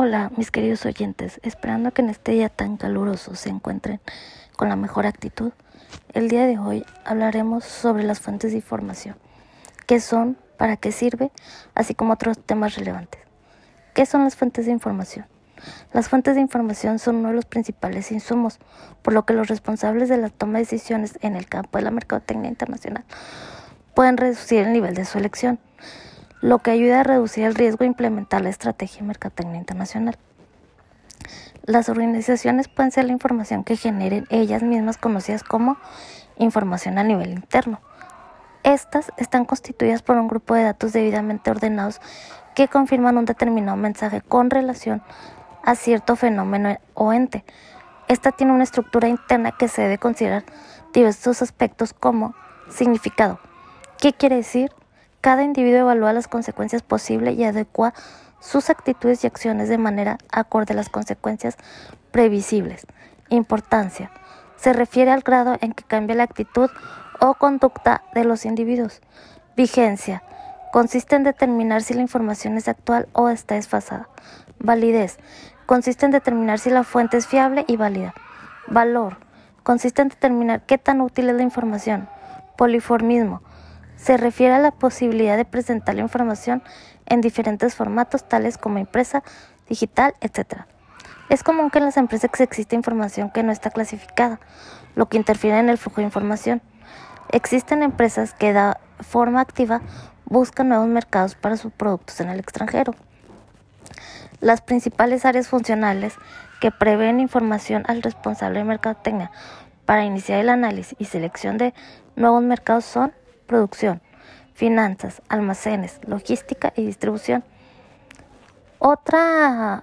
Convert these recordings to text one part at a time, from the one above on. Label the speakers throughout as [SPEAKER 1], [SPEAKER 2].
[SPEAKER 1] Hola, mis queridos oyentes, esperando que en este día tan caluroso se encuentren con la mejor actitud. El día de hoy hablaremos sobre las fuentes de información, qué son, para qué sirve, así como otros temas relevantes. ¿Qué son las fuentes de información? Las fuentes de información son uno de los principales insumos, por lo que los responsables de la toma de decisiones en el campo de la mercadotecnia internacional pueden reducir el nivel de su elección lo que ayuda a reducir el riesgo e implementar la estrategia de internacional. Las organizaciones pueden ser la información que generen ellas mismas conocidas como información a nivel interno. Estas están constituidas por un grupo de datos debidamente ordenados que confirman un determinado mensaje con relación a cierto fenómeno o ente. Esta tiene una estructura interna que se debe considerar diversos aspectos como significado. ¿Qué quiere decir? Cada individuo evalúa las consecuencias posibles y adecua sus actitudes y acciones de manera acorde a las consecuencias previsibles. Importancia. Se refiere al grado en que cambia la actitud o conducta de los individuos. Vigencia. Consiste en determinar si la información es actual o está desfasada. Validez. Consiste en determinar si la fuente es fiable y válida. Valor. Consiste en determinar qué tan útil es la información. Poliformismo se refiere a la posibilidad de presentar la información en diferentes formatos, tales como impresa, digital, etc. Es común que en las empresas exista información que no está clasificada, lo que interfiere en el flujo de información. Existen empresas que de forma activa buscan nuevos mercados para sus productos en el extranjero. Las principales áreas funcionales que prevén información al responsable de mercadotecnia para iniciar el análisis y selección de nuevos mercados son producción, finanzas, almacenes, logística y distribución. Otra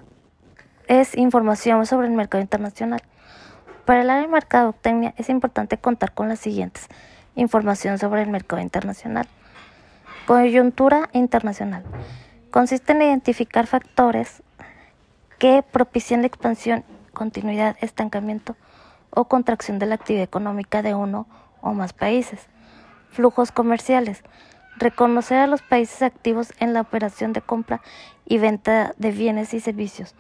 [SPEAKER 1] es información sobre el mercado internacional. Para el área de mercadotecnia es importante contar con las siguientes. Información sobre el mercado internacional. Coyuntura internacional. Consiste en identificar factores que propician la expansión, continuidad, estancamiento o contracción de la actividad económica de uno o más países. Flujos comerciales. Reconocer a los países activos en la operación de compra y venta de bienes y servicios,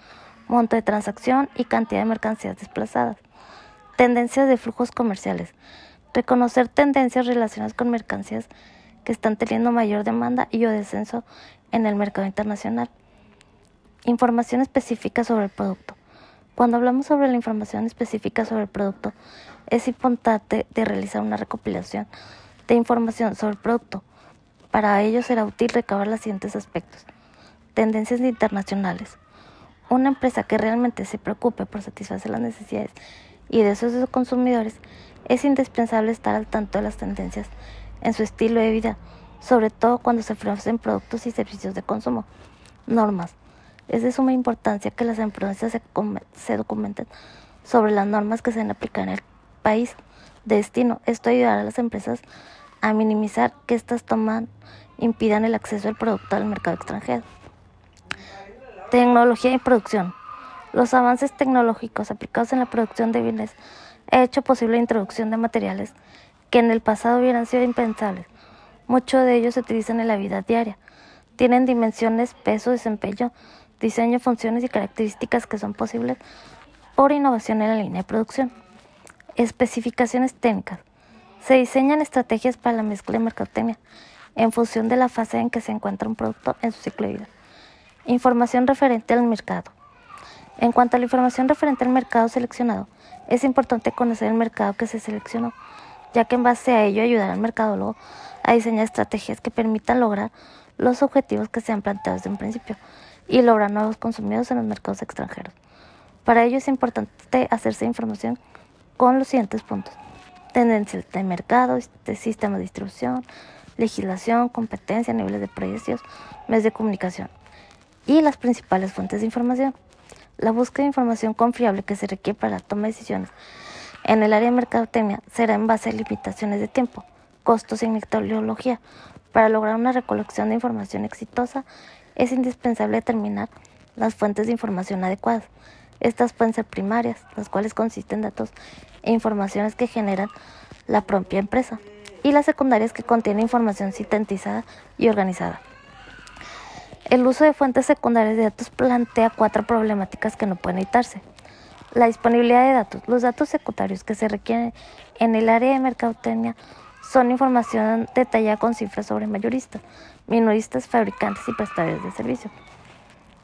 [SPEAKER 1] monto de transacción y cantidad de mercancías desplazadas. Tendencias de flujos comerciales. Reconocer tendencias relacionadas con mercancías que están teniendo mayor demanda y o descenso en el mercado internacional. Información específica sobre el producto. Cuando hablamos sobre la información específica sobre el producto, es importante de realizar una recopilación de información sobre el producto. Para ello será útil recabar los siguientes aspectos. Tendencias internacionales. Una empresa que realmente se preocupe por satisfacer las necesidades y deseos de sus consumidores es indispensable estar al tanto de las tendencias en su estilo de vida, sobre todo cuando se ofrecen productos y servicios de consumo. Normas. Es de suma importancia que las empresas se, documenten sobre las normas que se deben aplicar en el país destino. Esto ayudará a las empresas a minimizar que estas toman impidan el acceso del producto al mercado extranjero. Tecnología y producción. Los avances tecnológicos aplicados en la producción de bienes han hecho posible la introducción de materiales que en el pasado hubieran sido impensables. Muchos de ellos se utilizan en la vida diaria. Tienen dimensiones, peso, desempeño, diseño, funciones y características que son posibles por innovación en la línea de producción. Especificaciones técnicas. Se diseñan estrategias para la mezcla de mercadotecnia en función de la fase en que se encuentra un producto en su ciclo de vida. Información referente al mercado. En cuanto a la información referente al mercado seleccionado, es importante conocer el mercado que se seleccionó, ya que en base a ello ayudará al mercadólogo a diseñar estrategias que permitan lograr los objetivos que se han planteado desde un principio y lograr nuevos consumidores en los mercados extranjeros. Para ello es importante hacerse información con los siguientes puntos. Tendencias de mercado, de sistema de distribución, legislación, competencia, niveles de precios, medios de comunicación y las principales fuentes de información. La búsqueda de información confiable que se requiere para la toma de decisiones en el área de mercadotecnia será en base a limitaciones de tiempo, costos y metodología. Para lograr una recolección de información exitosa es indispensable determinar las fuentes de información adecuadas. Estas pueden ser primarias, las cuales consisten en datos e informaciones que generan la propia empresa, y las secundarias que contienen información sintetizada y organizada. El uso de fuentes secundarias de datos plantea cuatro problemáticas que no pueden evitarse. La disponibilidad de datos. Los datos secundarios que se requieren en el área de mercadotecnia son información detallada con cifras sobre mayoristas, minoristas, fabricantes y prestadores de servicio.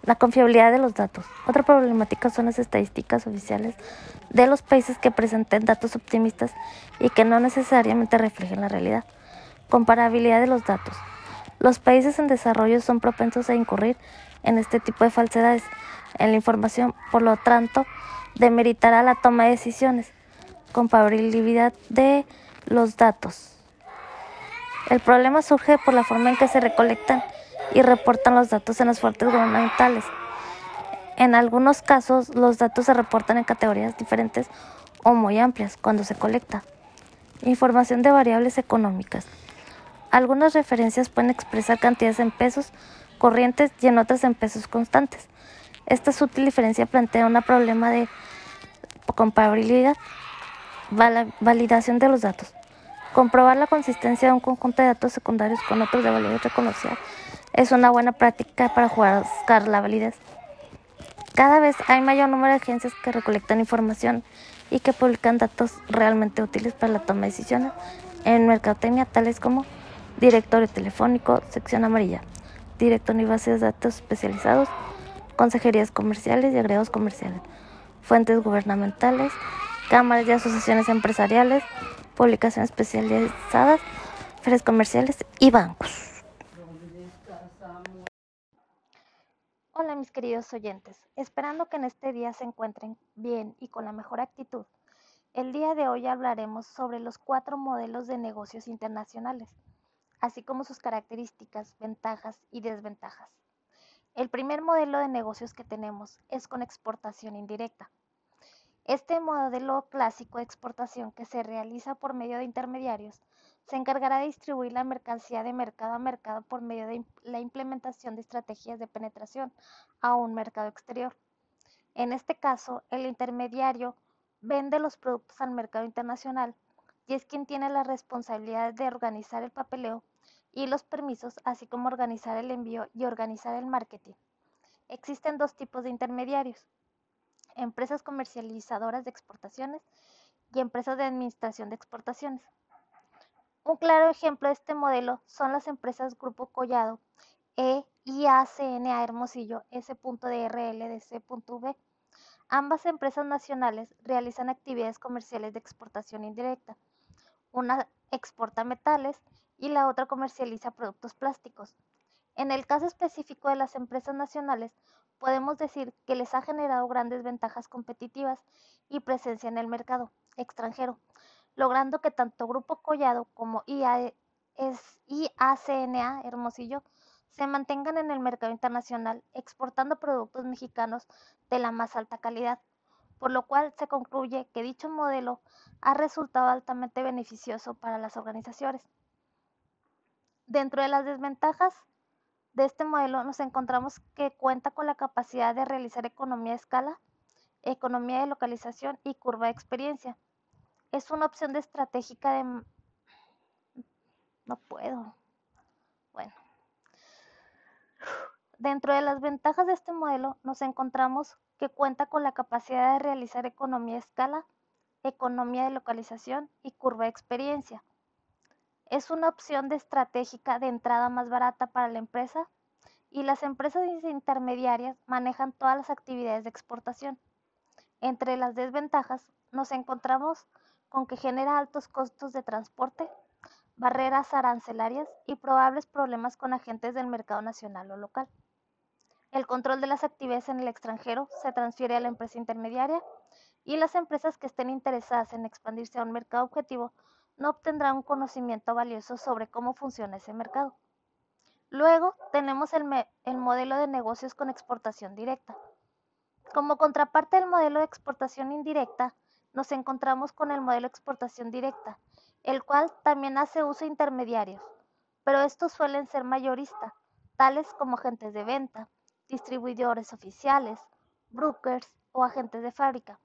[SPEAKER 1] La confiabilidad de los datos. Otra problemática son las estadísticas oficiales de los países que presenten datos optimistas y que no necesariamente reflejen la realidad. Comparabilidad de los datos. Los países en desarrollo son propensos a incurrir en este tipo de falsedades en la información, por lo tanto, demeritará la toma de decisiones. Comparabilidad de los datos. El problema surge por la forma en que se recolectan y reportan los datos en las fuentes gubernamentales. En algunos casos, los datos se reportan en categorías diferentes o muy amplias cuando se colecta. Información de variables económicas. Algunas referencias pueden expresar cantidades en pesos corrientes y en otras en pesos constantes. Esta sutil diferencia plantea un problema de comparabilidad, validación de los datos. Comprobar la consistencia de un conjunto de datos secundarios con otros de validez reconocida es una buena práctica para buscar la validez. Cada vez hay mayor número de agencias que recolectan información y que publican datos realmente útiles para la toma de decisiones en mercadotecnia, tales como directorio telefónico, sección amarilla, directorio y bases de datos especializados, consejerías comerciales y agregados comerciales, fuentes gubernamentales, cámaras y asociaciones empresariales, publicaciones especializadas, ferias comerciales y bancos. Hola mis queridos oyentes, esperando que en este día se encuentren bien y con la mejor actitud. El día de hoy hablaremos sobre los cuatro modelos de negocios internacionales, así como sus características, ventajas y desventajas. El primer modelo de negocios que tenemos es con exportación indirecta. Este modelo clásico de exportación que se realiza por medio de intermediarios se encargará de distribuir la mercancía de mercado a mercado por medio de la implementación de estrategias de penetración a un mercado exterior. En este caso, el intermediario vende los productos al mercado internacional y es quien tiene la responsabilidad de organizar el papeleo y los permisos, así como organizar el envío y organizar el marketing. Existen dos tipos de intermediarios, empresas comercializadoras de exportaciones y empresas de administración de exportaciones. Un claro ejemplo de este modelo son las empresas Grupo Collado e IACNA Hermosillo S.DRL Ambas empresas nacionales realizan actividades comerciales de exportación indirecta. Una exporta metales y la otra comercializa productos plásticos. En el caso específico de las empresas nacionales, podemos decir que les ha generado grandes ventajas competitivas y presencia en el mercado extranjero, logrando que tanto Grupo Collado como IACNA Hermosillo se mantengan en el mercado internacional exportando productos mexicanos de la más alta calidad, por lo cual se concluye que dicho modelo ha resultado altamente beneficioso para las organizaciones. Dentro de las desventajas de este modelo nos encontramos que cuenta con la capacidad de realizar economía de escala, economía de localización y curva de experiencia es una opción de estratégica de... No puedo. Bueno. Dentro de las ventajas de este modelo nos encontramos que cuenta con la capacidad de realizar economía de escala, economía de localización y curva de experiencia. Es una opción de estratégica de entrada más barata para la empresa y las empresas intermediarias manejan todas las actividades de exportación. Entre las desventajas nos encontramos con que genera altos costos de transporte, barreras arancelarias y probables problemas con agentes del mercado nacional o local. El control de las actividades en el extranjero se transfiere a la empresa intermediaria y las empresas que estén interesadas en expandirse a un mercado objetivo no obtendrán un conocimiento valioso sobre cómo funciona ese mercado. Luego tenemos el, el, modelo de negocios con exportación directa. Como contraparte del modelo de exportación indirecta, nos encontramos con el modelo de exportación directa, el cual también hace uso de intermediarios, pero estos suelen ser mayoristas, tales como agentes de venta, distribuidores oficiales, brokers o agentes de fábrica,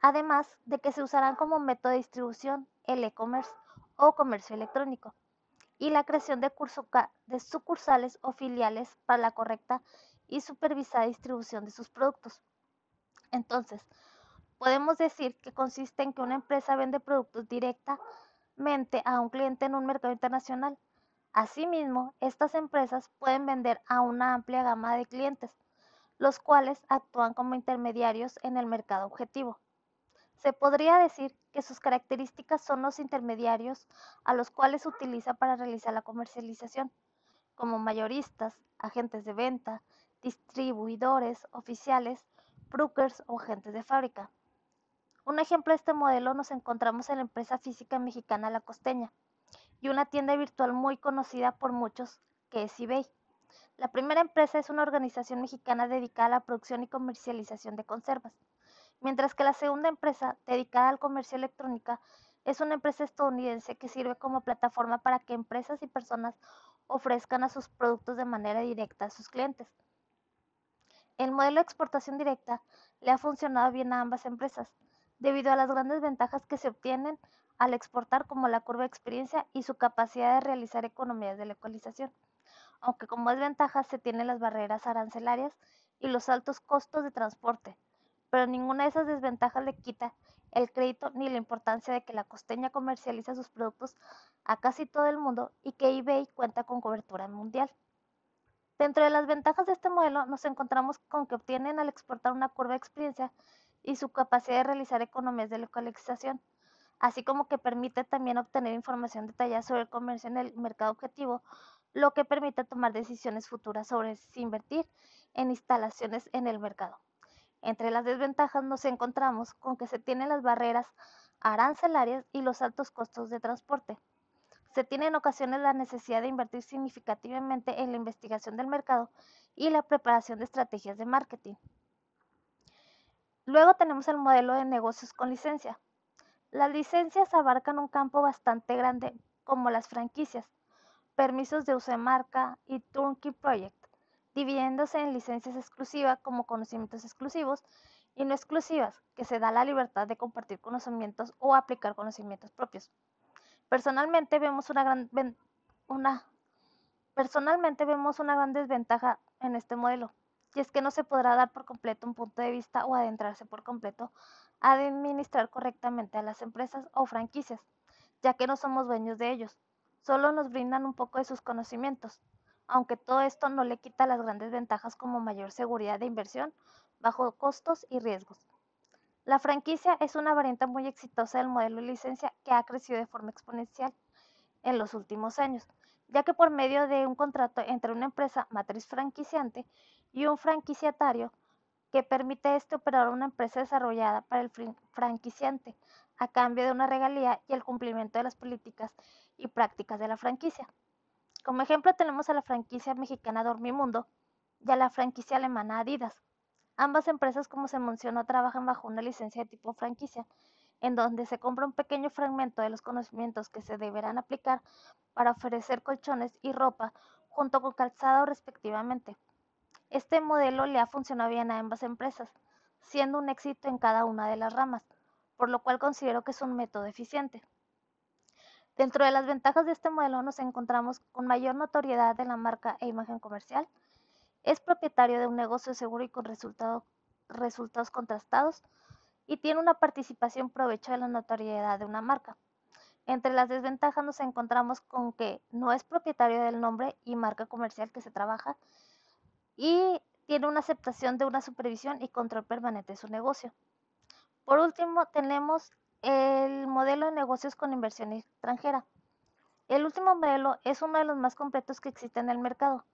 [SPEAKER 1] además de que se usarán como método de distribución el e-commerce o comercio electrónico. y la creación de sucursales o filiales para la correcta y supervisada distribución de sus productos. Entonces, podemos decir que consiste en que una empresa vende productos directamente a un cliente en un mercado internacional. Asimismo, estas empresas pueden vender a una amplia gama de clientes, los cuales actúan como intermediarios en el mercado objetivo. Se podría decir que sus características son los intermediarios a los cuales utiliza para realizar la comercialización, como mayoristas, agentes de venta, distribuidores, oficiales, brokers o agentes de fábrica. Un ejemplo de este modelo nos encontramos en la empresa física mexicana La Costeña y una tienda virtual muy conocida por muchos que es eBay. La primera empresa es una organización mexicana dedicada a la producción y comercialización de conservas mientras que la segunda empresa, dedicada al comercio electrónico, es una empresa estadounidense que sirve como plataforma para que empresas y personas ofrezcan a sus productos de manera directa a sus clientes. El modelo de exportación directa le ha funcionado bien a ambas empresas, debido a las grandes ventajas que se obtienen al exportar como la curva de experiencia y su capacidad de realizar economías de localización, aunque como desventajas se tienen las barreras arancelarias y los altos costos de transporte, pero ninguna de esas desventajas le quita el crédito ni la importancia de que la costeña comercializa sus productos a casi todo el mundo y que eBay cuenta con cobertura mundial. Dentro de las ventajas de este modelo nos encontramos con que obtienen al exportar una curva de experiencia y su capacidad de realizar economías de localización, así como que permite también obtener información detallada sobre el comercio en el mercado objetivo, lo que permite tomar decisiones futuras sobre si invertir en instalaciones en el mercado. Entre las desventajas nos encontramos con que se tienen las barreras arancelarias y los altos costos de transporte. Se tiene en ocasiones la necesidad de invertir significativamente en la investigación del mercado y la preparación de estrategias de marketing. Luego tenemos el modelo de negocios con licencia. Las licencias abarcan un campo bastante grande como las franquicias, permisos de uso de marca y turnkey project dividiéndose en licencias exclusivas como conocimientos exclusivos y no exclusivas, que se da la libertad de compartir conocimientos o aplicar conocimientos propios. Personalmente vemos una gran, una, personalmente vemos una gran desventaja en este modelo, y es que no se podrá dar por completo un punto de vista o adentrarse por completo a administrar correctamente a las empresas o franquicias, ya que no somos dueños de ellos, solo nos brindan un poco de sus conocimientos, aunque todo esto no le quita las grandes ventajas como mayor seguridad de inversión, bajo costos y riesgos. La franquicia es una variante muy exitosa del modelo de licencia que ha crecido de forma exponencial en los últimos años, ya que por medio de un contrato entre una empresa matriz franquiciante y un franquiciatario que permite este operar una empresa desarrollada para el franquiciante a cambio de una regalía y el cumplimiento de las políticas y prácticas de la franquicia. Como ejemplo tenemos a la franquicia mexicana Dormimundo y a la franquicia alemana Adidas. Ambas empresas, como se mencionó, trabajan bajo una licencia de tipo franquicia, en donde se compra un pequeño fragmento de los conocimientos que se deberán aplicar para ofrecer colchones y ropa junto con calzado respectivamente. Este modelo le ha funcionado bien a ambas empresas, siendo un éxito en cada una de las ramas, por lo cual considero que es un método eficiente. Dentro de las ventajas de este modelo nos encontramos con mayor notoriedad de la marca e imagen comercial. Es propietario de un negocio seguro y con resultados contrastados y tiene una participación provecho de la notoriedad de una marca. Entre las desventajas nos encontramos con que no es propietario del nombre y marca comercial que se trabaja y tiene una aceptación de una supervisión y control permanente de su negocio. Por último, tenemos el modelo de negocios con inversión extranjera. El último modelo es uno de los más completos que existe en el mercado,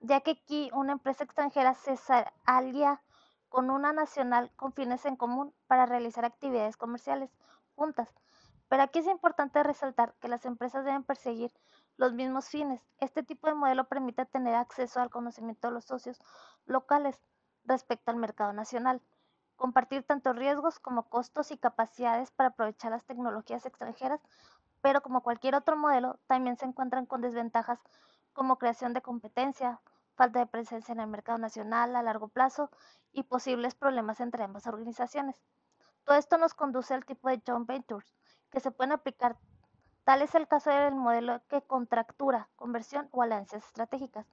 [SPEAKER 1] ya que aquí una empresa extranjera se alia con una nacional con fines en común para realizar actividades comerciales juntas. Pero aquí es importante resaltar que las empresas deben perseguir los mismos fines. Este tipo de modelo permite tener acceso al conocimiento de los socios locales respecto al mercado nacional compartir tanto riesgos como costos y capacidades para aprovechar las tecnologías extranjeras, pero como cualquier otro modelo, también se encuentran con desventajas como creación de competencia, falta de presencia en el mercado nacional a largo plazo y posibles problemas entre ambas organizaciones. Todo esto nos conduce al tipo de joint ventures, que se pueden aplicar Tal es el caso del modelo que contractura, conversión o alianzas estratégicas.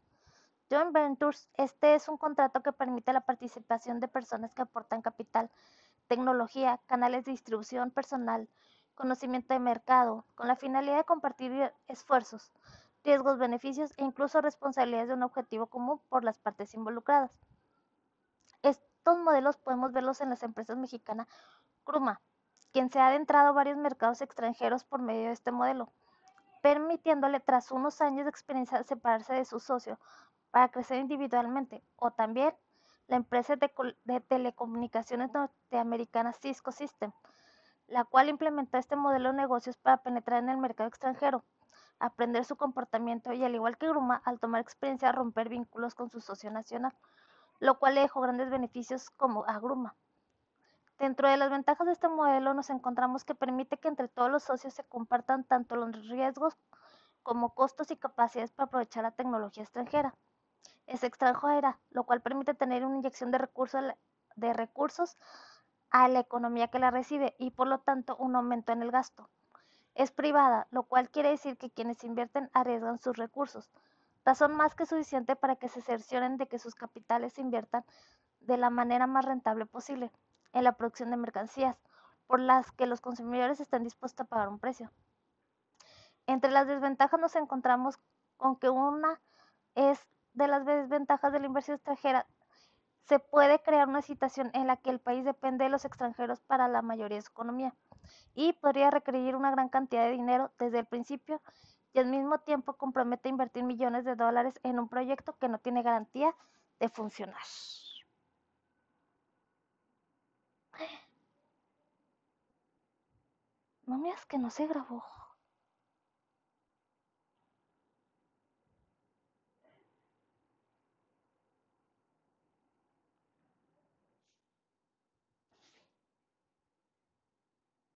[SPEAKER 1] Joint Ventures, este es un contrato que permite la participación de personas que aportan capital, tecnología, canales de distribución personal, conocimiento de mercado, con la finalidad de compartir esfuerzos, riesgos, beneficios e incluso responsabilidades de un objetivo común por las partes involucradas. Estos modelos podemos verlos en las empresas mexicanas Cruma, quien se ha adentrado a varios mercados extranjeros por medio de este modelo, permitiéndole tras unos años de experiencia separarse de su socio para crecer individualmente, o también la empresa de, telecomunicaciones norteamericana Cisco System, la cual implementó este modelo de negocios para penetrar en el mercado extranjero, aprender su comportamiento y al igual que Gruma, al tomar experiencia, romper vínculos con su socio nacional, lo cual le dejó grandes beneficios como a Gruma. Dentro de las ventajas de este modelo nos encontramos que permite que entre todos los socios se compartan tanto los riesgos como costos y capacidades para aprovechar la tecnología extranjera. Es extranjera, lo cual permite tener una inyección de recursos, de recursos a la economía que la recibe y por lo tanto un aumento en el gasto. Es privada, lo cual quiere decir que quienes invierten arriesgan sus recursos, razón más que suficiente para que se cercioren de que sus capitales se inviertan de la manera más rentable posible en la producción de mercancías, por las que los consumidores están dispuestos a pagar un precio. Entre las desventajas nos encontramos con que una es de las desventajas de la inversión extranjera se puede crear una situación en la que el país depende de los extranjeros para la mayoría de su economía y podría requerir una gran cantidad de dinero desde el principio y al mismo tiempo compromete a invertir millones de dólares en un proyecto que no tiene garantía de funcionar. No me que no se grabó.